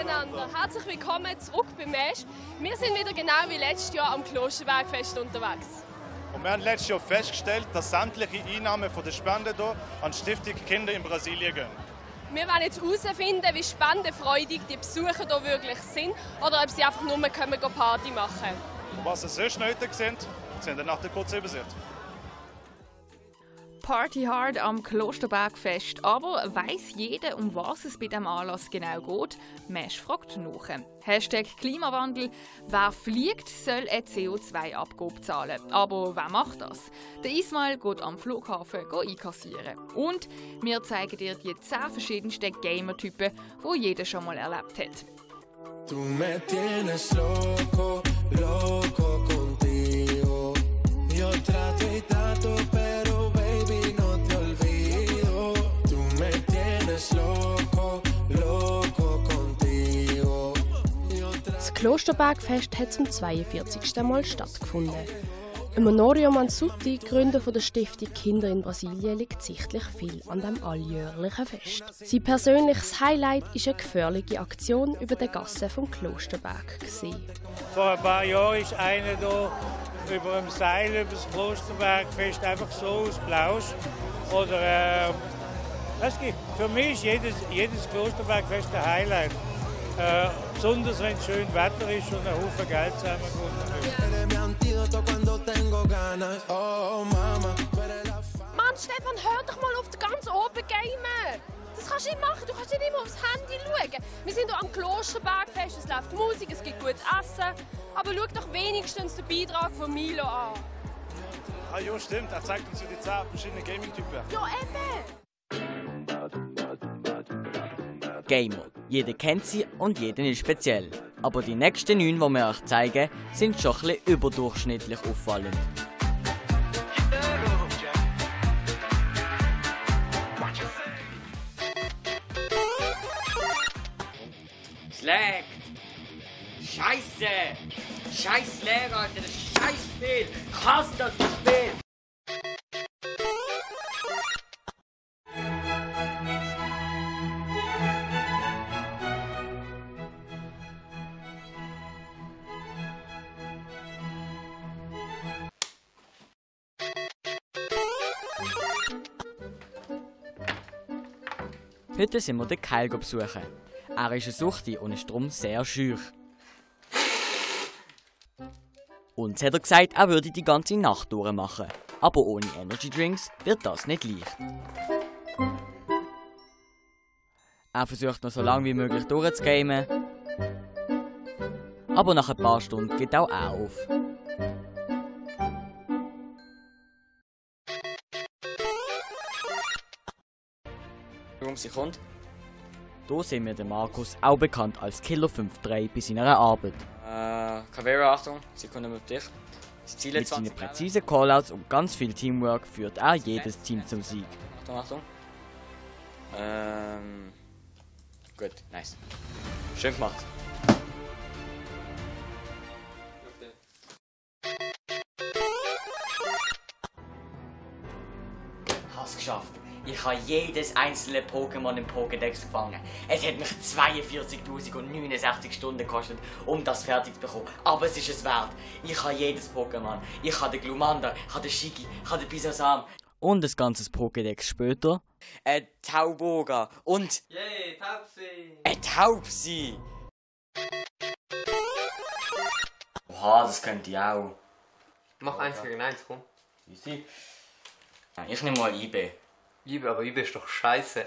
miteinander. Herzlich willkommen zurück beim Mesh. Wir sind wieder genau wie letztes Jahr am Klosterbergfest unterwegs. Und wir haben letztes Jahr festgestellt, dass sämtliche Einnahmen von der Spende hier an die Stiftung Kinder in Brasilien gehen. Wir wollen jetzt herausfinden, wie spendenfreudig die Besucher hier wirklich sind oder ob sie einfach nur kommen, Party machen. Und was sie sonst heute sehen, sehen wir nach der kurzen Übersicht. Party hard am Klosterbergfest. Aber weiß jeder, um was es bei dem Anlass genau geht? Mesh fragt nach. Hashtag Klimawandel. Wer fliegt, soll eine CO2-Abgabe zahlen. Aber wer macht das? Der Ismail geht am Flughafen einkassieren. Und wir zeigen dir die 10 verschiedensten Gamer-Typen, die jeder schon mal erlebt hat. Du me tienes loco, loco Das Klosterbergfest hat zum 42. Mal stattgefunden. Honorio Mansutti, Gründer der Stiftung Kinder in Brasilien, liegt sichtlich viel an dem alljährlichen Fest. Sein persönliches Highlight ist eine gefährliche Aktion über die Gasse vom Klosterberg. Vor ein paar Jahren ist einer hier über dem Seil über das Klosterbergfest einfach so ausblaust. Oder äh, es gibt, für mich ist jedes, jedes Klosterbergfest ein Highlight. Äh, besonders wenn es schön Wetter ist und ein Haufen Geld zusammenkommt. Mann, Stefan, hör doch mal auf den ganz oben gamen. Das kannst du nicht machen, du kannst nicht immer aufs Handy schauen. Wir sind hier am Klosterbergfest, es läuft Musik, es gibt gutes Essen. Aber schau doch wenigstens den Beitrag von Milo an. Ah ja, stimmt, er zeigt uns ja die 10 verschiedenen Gaming-Typen. Ja, eben. Gamer. Jeder kennt sie und jeder ist speziell. Aber die nächsten neun, die wir euch zeigen, sind schon ein bisschen überdurchschnittlich auffallend. Slag! Scheiße! Scheiß Lehrer, Alter, das ist scheiß Spiel! Ich hasse das Spiel! Heute sind wir den Keil besuchen. Er ist ein Suchti und ist darum sehr schüch. Uns hat er gesagt, er würde die ganze Nacht durchmachen. Aber ohne Energy Drinks wird das nicht leicht. Er versucht noch so lange wie möglich durchzugamen. Aber nach ein paar Stunden geht auch er auf. Sie kommt? Hier sehen wir den Markus, auch bekannt als Killer 53 bei seiner Arbeit. Äh, Caveira, Achtung, Sekunde mit dich. Mit seinen präzisen Callouts und ganz viel Teamwork führt er jedes Team zum Sieg. Achtung, Achtung. Ähm. Gut, nice. Schön gemacht. Ich habe jedes einzelne Pokémon im Pokédex gefangen. Es hat mich 42.069 Stunden gekostet, um das fertig zu bekommen. Aber es ist es wert. Ich habe jedes Pokémon. Ich habe den Glumanda, ich habe den Shigi, ich habe den Bisasam. Und ein ganzes Pokédex später. Ein Tauboga und Yay, Taubsi! ein Taubsi. Oha, das könnte ich auch. Mach eins gegen eins, komm. Easy. Ich nehme mal IB. Liebe, aber Liebe ist doch scheiße.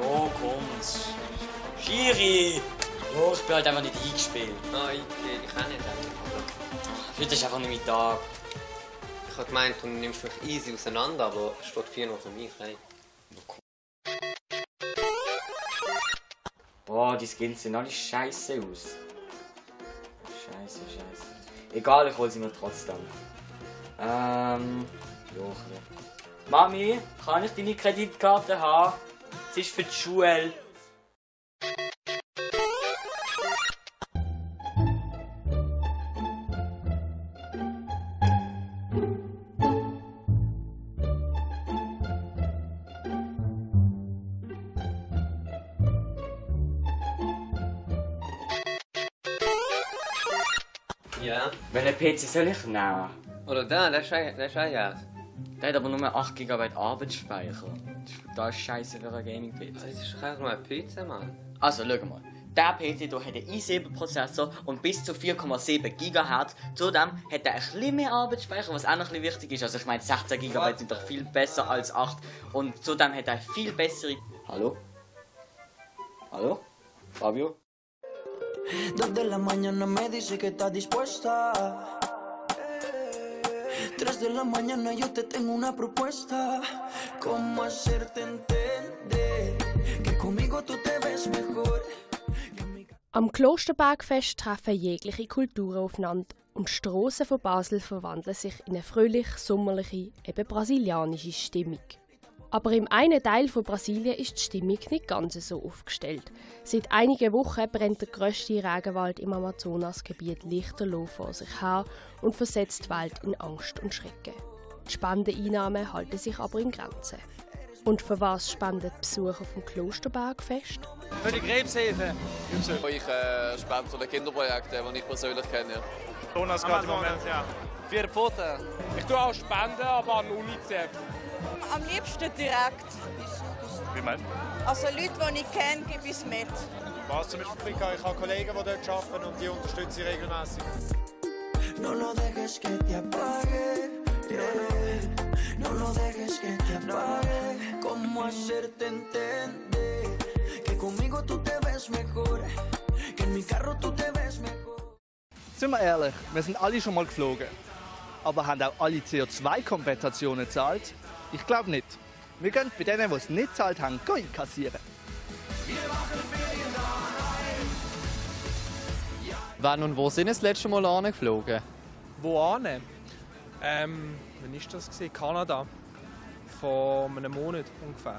Jo, kommt's. Schiri! Jo, ich bin halt einfach nicht eingespielt. Ah, ich, ich kann nicht eigentlich. Heute ist einfach nicht mein Tag. Ich habe gemeint, du nimmst mich easy auseinander, aber es steht 4 noch für mich. Hey. Boah, die Skins sehen alle scheiße aus. Scheiße, scheiße. Egal, ich hol sie mir trotzdem. Ähm. Jochen. Mami, kann ich deine Kreditkarte haben? Sie ist für die Schule. Ja. Welchen PC soll ich nehmen? Oder da, der ist der ist Jahr. Der hat aber nur 8 GB Arbeitsspeicher. Das ist total scheiße für einen Gaming-PC. Das ist doch einfach nur ein PC, Mann. Also, schau mal. Der PC hier hat einen i7-Prozessor und bis zu 4,7 GHz. Zudem hat er ein bisschen mehr Arbeitsspeicher, was auch noch ein bisschen wichtig ist. Also ich meine, 16 GB sind doch viel besser als 8. Und zudem hat er viel bessere... Hallo? Hallo? Fabio? Dos de la mañana me dice que está dispuesta. Tres de la mañana yo te tengo una propuesta. ¿Cómo hacerte entender que conmigo tú te ves mejor? Am Klosterbergfest treffen jegliche Kulturen aufeinander und die Strassen von Basel verwandeln sich in eine fröhlich, sommerliche, eben brasilianische Stimmung. Aber im einen Teil von Brasilien ist die Stimmung nicht ganz so aufgestellt. Seit einigen Wochen brennt der grösste Regenwald im Amazonasgebiet lichterloh vor sich her und versetzt die Welt in Angst und Schrecken. Die Spendeneinnahmen halten sich aber in Grenzen. Und für was spenden die Besucher vom Klosterbergfest? Für die Krebshilfe. Ich äh, spende zu den Kinderprojekten, die ich persönlich kenne. Jonas gerade im Moment. ja. Für die Pfoten. Ich tue auch Spenden, aber an UNICEF. Am liebsten direkt. Wie meinst Also Leute, die ich kenne, gebe ich es mit. Was zum Beispiel ich habe Kollegen, die dort arbeiten und die unterstütze ich regelmäßig. No lo dejes que te apague. yeah. No lo dejes que te apague. ¿Cómo hacerte entender que conmigo tú te ves mejor? Que en mi carro tú te ves mejor. Sind wir ehrlich, wir sind alle schon mal geflogen. Aber haben auch alle CO2-Kompensationen gezahlt? Ich glaube nicht. Wir gehen bei denen, die es nicht gezahlt haben, kassieren. Wann und wo sind Sie das letzte Mal angeflogen? Wo an? Ähm, wann war das? Gewesen? Kanada. Vor einem Monat ungefähr.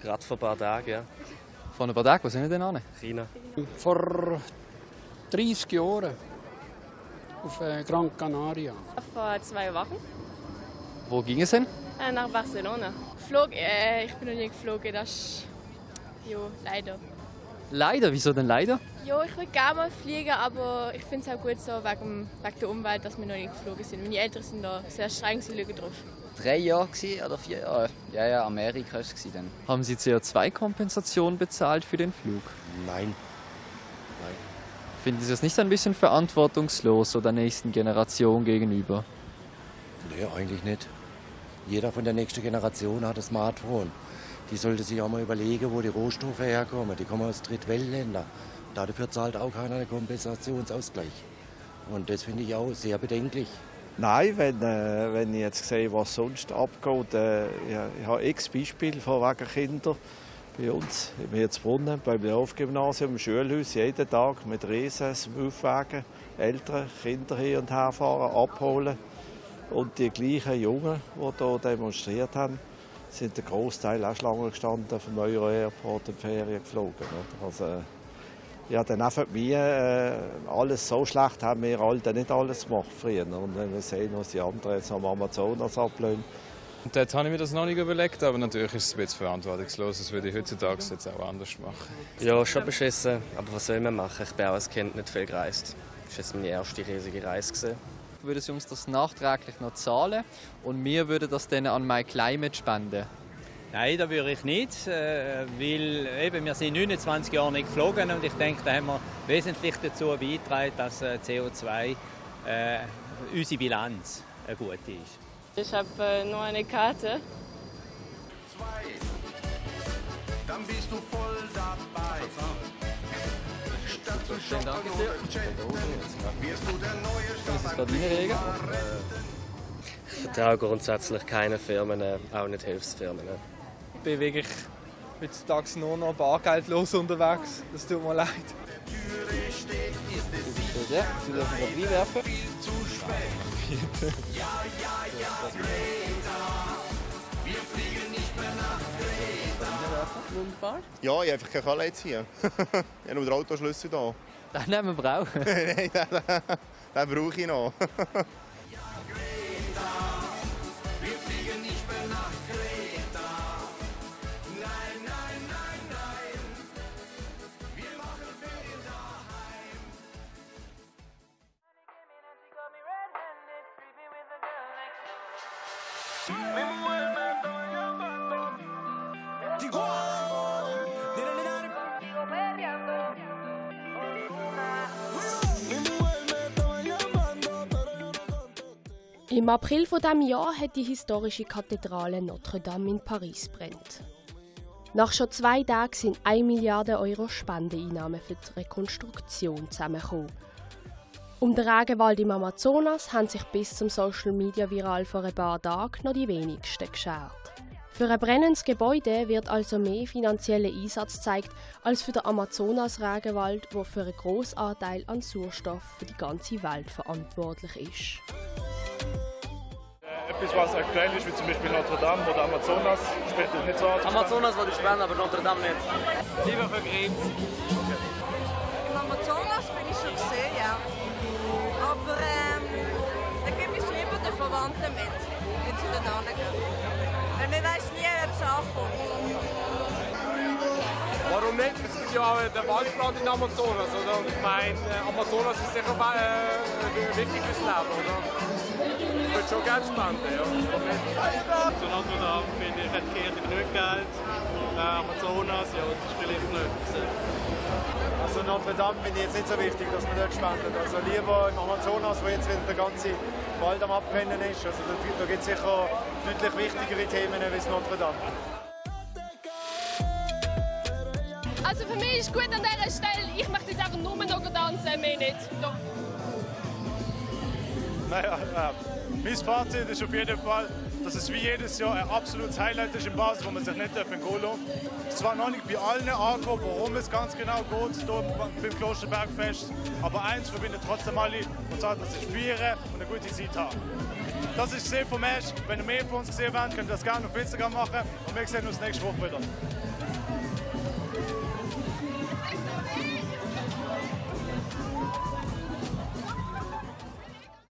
Gerade vor ein paar Tagen, ja. Vor ein paar Tagen, wo sind Sie denn an? China. Vor 30 Jahren auf äh, Gran Canaria. Vor zwei Wochen Wo ging es hin? äh, nach Barcelona. Flog, äh, ich bin noch nie geflogen, das ist. Jo, leider. Leider, wieso denn leider? Jo, ich würde gerne mal fliegen, aber ich finde es auch gut so wegen, wegen der Umwelt, dass wir noch nicht geflogen sind. Meine Eltern sind da sehr streng, sie schauen drauf. Drei Jahre gewesen, oder vier Jahre? Ja, ja, Amerika war es dann. Haben Sie CO2-Kompensation bezahlt für den Flug? Nein. Nein. Finden Sie das nicht ein bisschen verantwortungslos oder der nächsten Generation gegenüber? Nee, eigentlich nicht. Jeder von der nächsten Generation hat ein Smartphone. Die sollte sich auch mal überlegen, wo die Rohstoffe herkommen. Die kommen aus Drittweltländern. Dafür zahlt auch keiner einen Kompensationsausgleich. Und das finde ich auch sehr bedenklich. Nein, wenn, äh, wenn ich jetzt sehe, was sonst abgeht, äh, ich, ich habe x Beispiele von wegen Kinder bei uns im Herzbrunnen, beim Laufgymnasium, im Schulhaus, jeden Tag mit riesen Smoothwagen Eltern, Kinder hin und her fahren, abholen. Und die gleichen Jungen, die hier demonstriert haben, sind der Großteil auch Schlangen gestanden vom Euro Airport in Ferien geflogen. Also, ja, dann einfach wir äh, alles so schlecht haben wir Alten nicht alles gemacht früher. Und wenn wir sehen, was die anderen jetzt am Amazonas ablehnen. Und dort habe ich mir das noch nicht überlegt, aber natürlich ist es ein bisschen verantwortungslos. Das würde ich heutzutage jetzt auch anders machen. Ja, schon beschissen. Aber was soll man machen? Ich bin auch als Kind nicht viel gereist. Das war jetzt meine erste riesige Reise. Gewesen. Würden Sie uns das nachträglich noch zahlen und wir würden das dann an My Climate spenden? Nein, das würde ich nicht, äh, weil eben, wir sind 29 Jahre nicht geflogen und ich denke, da haben wir wesentlich dazu beigetragen, dass äh, CO2 äh, unsere Bilanz eine gute ist. Ich habe äh, nur eine Karte. Dann bist du voll dabei. Statt zu shoppen oder chatten, wirst du der neue Das ist gerade deine Regel. Ich vertraue grundsätzlich keinen Firmen, äh, auch nicht Hilfsfirmen. Ich bin wirklich heutzutage nur noch bargeldlos unterwegs. Das tut mir leid. Ja, Sie dürfen gerade reinwerfen. Ja, ja, ja, Greta. Wir fliegen nicht mehr nach Greta. Wunderbar. Ja, ich habe einfach keine Kalle jetzt hier. ich habe nur den Autoschlüssel hier. Den nehmen wir auch. Nein, den, den brauche ich noch. Im April von dem Jahr hat die historische Kathedrale Notre Dame in Paris brennt. Nach schon zwei Tagen sind 1 Milliarde Euro Spendeeinnahmen für die Rekonstruktion zusammengekommen. Um den Regenwald im Amazonas haben sich bis zum Social Media Viral vor ein paar Tagen noch die wenigsten geschert. Für ein brennendes Gebäude wird also mehr finanzieller Einsatz gezeigt als für den Amazonas-Regenwald, der für einen grossen Anteil an Sauerstoff für die ganze Welt verantwortlich ist. Etwas, was aktuell ist, wie zum Beispiel Notre Dame oder Amazonas, spielt das nicht so an. Amazonas wollte ich spenden, aber Notre Dame nicht. Lieber für Grenz. Hingehen. Weil man weiß nie, ob es ankommt. Warum nicht? Es gibt ja auch den Waldbrand in Amazonas, oder? Und ich meine, äh, Amazonas ist sicher äh, wichtig fürs Leben, oder? Ich würde schon Geld spenden, ja. Zu Notre Dame finde ich, hat die Kirche genug Geld. Äh, Amazonas, ja, das ist vielleicht nicht. Also Notre Dame finde ich jetzt nicht so wichtig, dass man dort spendet. Also lieber im Amazonas, wo jetzt wieder der ganze Wald am Abbrennen ist. Also da, da gibt es sicher deutlich wichtigere Themen als Notre Dame. Also für mich ist gut an dieser Stelle, ich möchte jetzt einfach nur noch tanzen, mehr nicht. Doch. Naja, äh, mein Fazit ist auf jeden Fall, dass es wie jedes Jahr ein absolutes Highlight ist in Basel, wo man sich nicht entgehen lassen Es zwar noch nicht bei allen angekommen, worum es ganz genau geht, hier beim Klosterbergfest, aber eins verbindet trotzdem alle, und zwar, dass ich feiern und eine gute Zeit habe. Das ist es vom Match. Wenn ihr mehr von uns gesehen wollt, könnt ihr das gerne auf Instagram machen und wir sehen uns nächste Woche wieder.